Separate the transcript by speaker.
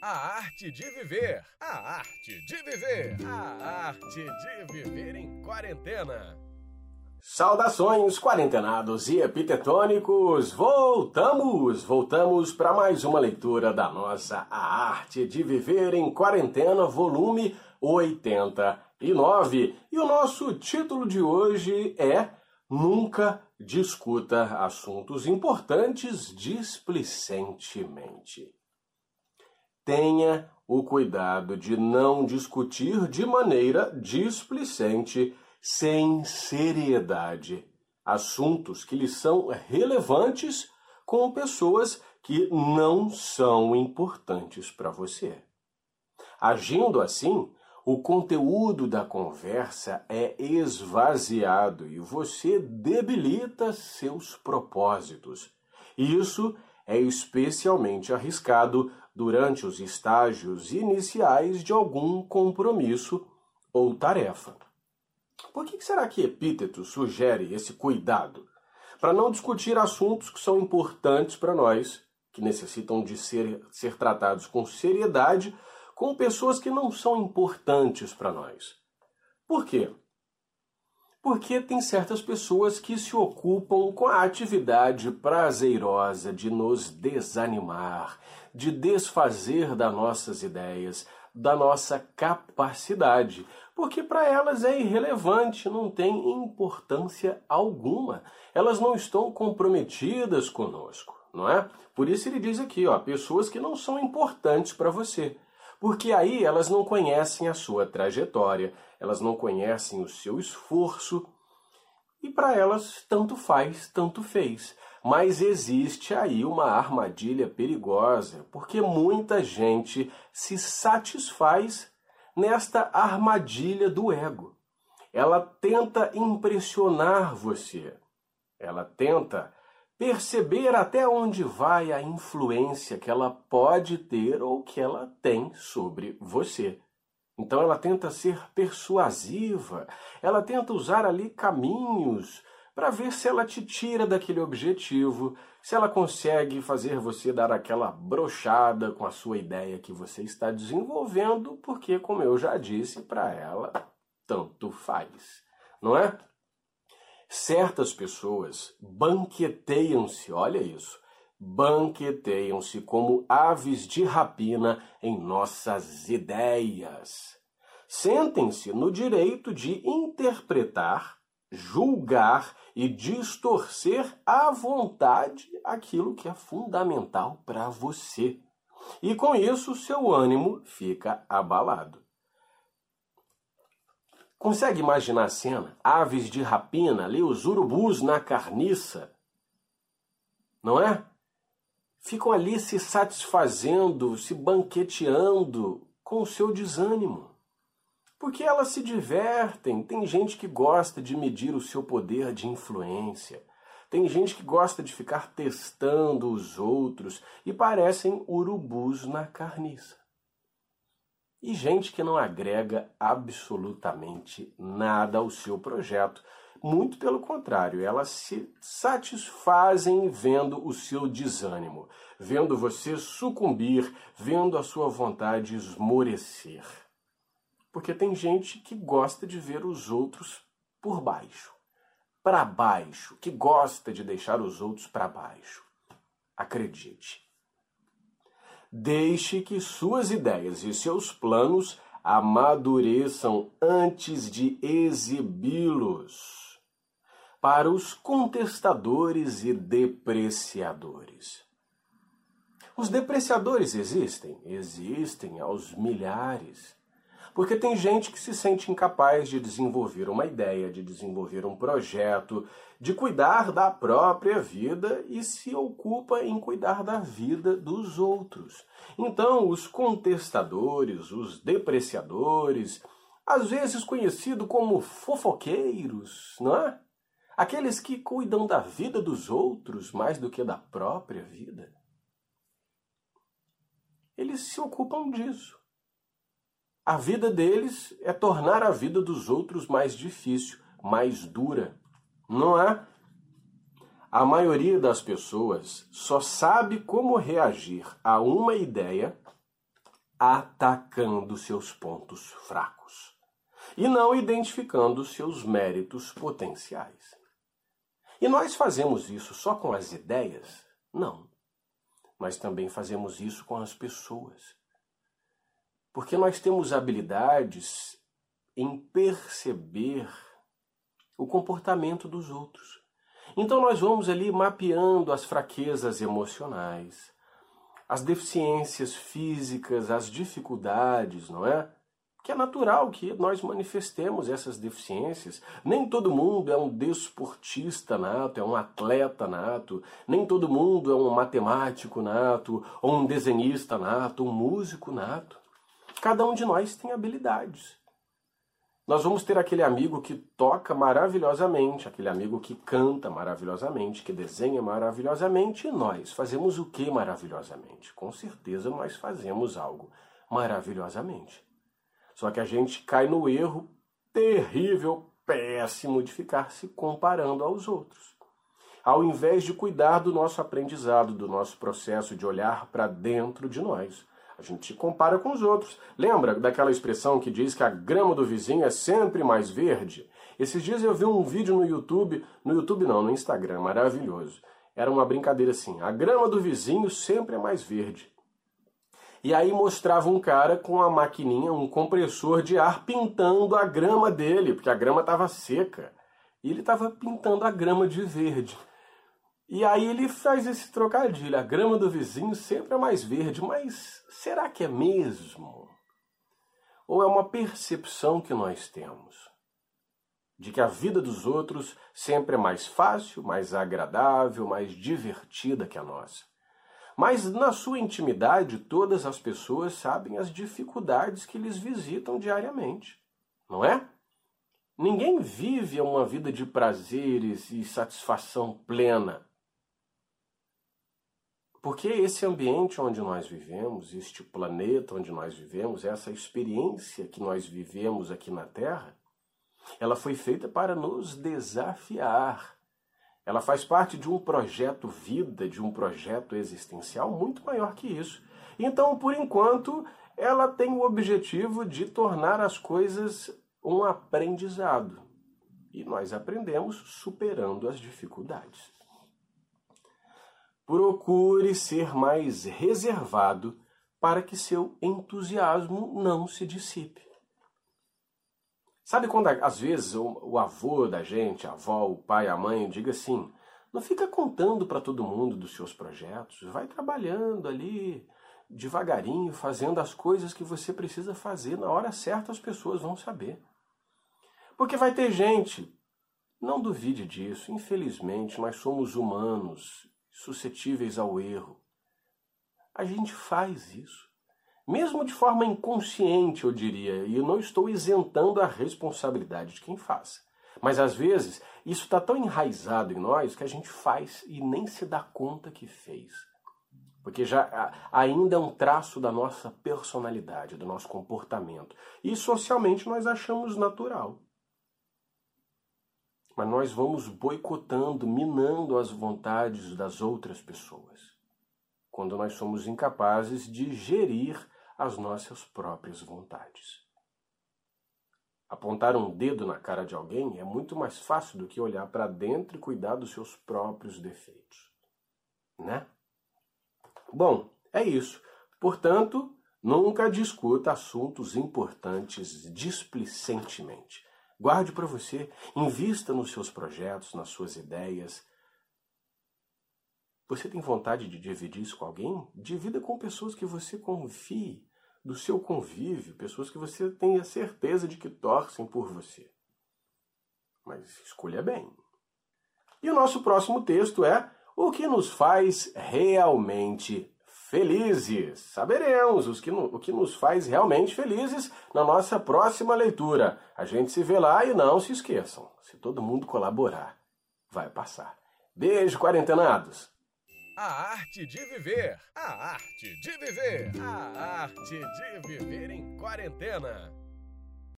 Speaker 1: A arte de viver. A arte de viver. A arte de viver em quarentena.
Speaker 2: Saudações, quarentenados e epitetônicos! Voltamos! Voltamos para mais uma leitura da nossa A Arte de Viver em Quarentena, volume 89. E o nosso título de hoje é Nunca discuta assuntos importantes displicentemente. Tenha o cuidado de não discutir de maneira displicente, sem seriedade, assuntos que lhe são relevantes com pessoas que não são importantes para você. Agindo assim, o conteúdo da conversa é esvaziado e você debilita seus propósitos. Isso é especialmente arriscado durante os estágios iniciais de algum compromisso ou tarefa. Por que será que Epíteto sugere esse cuidado? Para não discutir assuntos que são importantes para nós, que necessitam de ser, ser tratados com seriedade com pessoas que não são importantes para nós. Por quê? Porque tem certas pessoas que se ocupam com a atividade prazerosa de nos desanimar, de desfazer das nossas ideias, da nossa capacidade, porque para elas é irrelevante, não tem importância alguma. Elas não estão comprometidas conosco, não é? Por isso ele diz aqui, ó, pessoas que não são importantes para você porque aí elas não conhecem a sua trajetória, elas não conhecem o seu esforço, e para elas tanto faz, tanto fez. Mas existe aí uma armadilha perigosa, porque muita gente se satisfaz nesta armadilha do ego. Ela tenta impressionar você. Ela tenta perceber até onde vai a influência que ela pode ter ou que ela tem sobre você. Então ela tenta ser persuasiva, ela tenta usar ali caminhos para ver se ela te tira daquele objetivo, se ela consegue fazer você dar aquela brochada com a sua ideia que você está desenvolvendo, porque, como eu já disse, para ela tanto faz, não é? Certas pessoas banqueteiam-se, olha isso, banqueteiam-se como aves de rapina em nossas ideias. Sentem-se no direito de interpretar, julgar e distorcer à vontade aquilo que é fundamental para você. E com isso, seu ânimo fica abalado. Consegue imaginar a cena? Aves de rapina, ali os urubus na carniça. Não é? Ficam ali se satisfazendo, se banqueteando com o seu desânimo. Porque elas se divertem. Tem gente que gosta de medir o seu poder de influência. Tem gente que gosta de ficar testando os outros e parecem urubus na carniça e gente que não agrega absolutamente nada ao seu projeto. Muito pelo contrário, elas se satisfazem vendo o seu desânimo, vendo você sucumbir, vendo a sua vontade esmorecer. Porque tem gente que gosta de ver os outros por baixo, para baixo, que gosta de deixar os outros para baixo. Acredite, Deixe que suas ideias e seus planos amadureçam antes de exibi-los para os contestadores e depreciadores. Os depreciadores existem? Existem aos milhares. Porque tem gente que se sente incapaz de desenvolver uma ideia, de desenvolver um projeto, de cuidar da própria vida e se ocupa em cuidar da vida dos outros. Então, os contestadores, os depreciadores, às vezes conhecidos como fofoqueiros, não é? Aqueles que cuidam da vida dos outros mais do que da própria vida. Eles se ocupam disso a vida deles é tornar a vida dos outros mais difícil, mais dura. Não é? A maioria das pessoas só sabe como reagir a uma ideia atacando seus pontos fracos e não identificando seus méritos potenciais. E nós fazemos isso só com as ideias? Não. Mas também fazemos isso com as pessoas. Porque nós temos habilidades em perceber o comportamento dos outros. Então nós vamos ali mapeando as fraquezas emocionais, as deficiências físicas, as dificuldades, não é? Que é natural que nós manifestemos essas deficiências. Nem todo mundo é um desportista nato, é um atleta nato. Nem todo mundo é um matemático nato, ou um desenhista nato, um músico nato. Cada um de nós tem habilidades. Nós vamos ter aquele amigo que toca maravilhosamente, aquele amigo que canta maravilhosamente, que desenha maravilhosamente, e nós fazemos o que maravilhosamente? Com certeza nós fazemos algo maravilhosamente. Só que a gente cai no erro terrível, péssimo de ficar se comparando aos outros. Ao invés de cuidar do nosso aprendizado, do nosso processo de olhar para dentro de nós, a gente compara com os outros. Lembra daquela expressão que diz que a grama do vizinho é sempre mais verde? Esses dias eu vi um vídeo no YouTube, no YouTube não, no Instagram, maravilhoso. Era uma brincadeira assim: a grama do vizinho sempre é mais verde. E aí mostrava um cara com a maquininha, um compressor de ar pintando a grama dele, porque a grama estava seca. E ele estava pintando a grama de verde. E aí ele faz esse trocadilho. A grama do vizinho sempre é mais verde, mas será que é mesmo? Ou é uma percepção que nós temos de que a vida dos outros sempre é mais fácil, mais agradável, mais divertida que a nossa? Mas na sua intimidade, todas as pessoas sabem as dificuldades que lhes visitam diariamente, não é? Ninguém vive uma vida de prazeres e satisfação plena porque esse ambiente onde nós vivemos, este planeta onde nós vivemos, essa experiência que nós vivemos aqui na Terra, ela foi feita para nos desafiar. Ela faz parte de um projeto vida, de um projeto existencial muito maior que isso. Então, por enquanto, ela tem o objetivo de tornar as coisas um aprendizado. E nós aprendemos superando as dificuldades procure ser mais reservado para que seu entusiasmo não se dissipe. Sabe quando às vezes o, avô da gente, a avó, o pai, a mãe, diga assim: não fica contando para todo mundo dos seus projetos, vai trabalhando ali devagarinho, fazendo as coisas que você precisa fazer. Na hora certa as pessoas vão saber. Porque vai ter gente, não duvide disso, infelizmente nós somos humanos suscetíveis ao erro. A gente faz isso. Mesmo de forma inconsciente, eu diria, e eu não estou isentando a responsabilidade de quem faz. Mas às vezes isso está tão enraizado em nós que a gente faz e nem se dá conta que fez. Porque já ainda é um traço da nossa personalidade, do nosso comportamento. E socialmente nós achamos natural mas nós vamos boicotando, minando as vontades das outras pessoas, quando nós somos incapazes de gerir as nossas próprias vontades. Apontar um dedo na cara de alguém é muito mais fácil do que olhar para dentro e cuidar dos seus próprios defeitos, né? Bom, é isso. Portanto, nunca discuta assuntos importantes displicentemente. Guarde para você, invista nos seus projetos, nas suas ideias. Você tem vontade de dividir isso com alguém? Divida com pessoas que você confie, do seu convívio, pessoas que você tenha certeza de que torcem por você. Mas escolha bem. E o nosso próximo texto é O que nos faz realmente felizes. Saberemos os que, o que nos faz realmente felizes na nossa próxima leitura. A gente se vê lá e não se esqueçam: se todo mundo colaborar, vai passar. Beijo, quarentenados!
Speaker 1: A arte de viver, a arte de viver, a arte de viver em quarentena.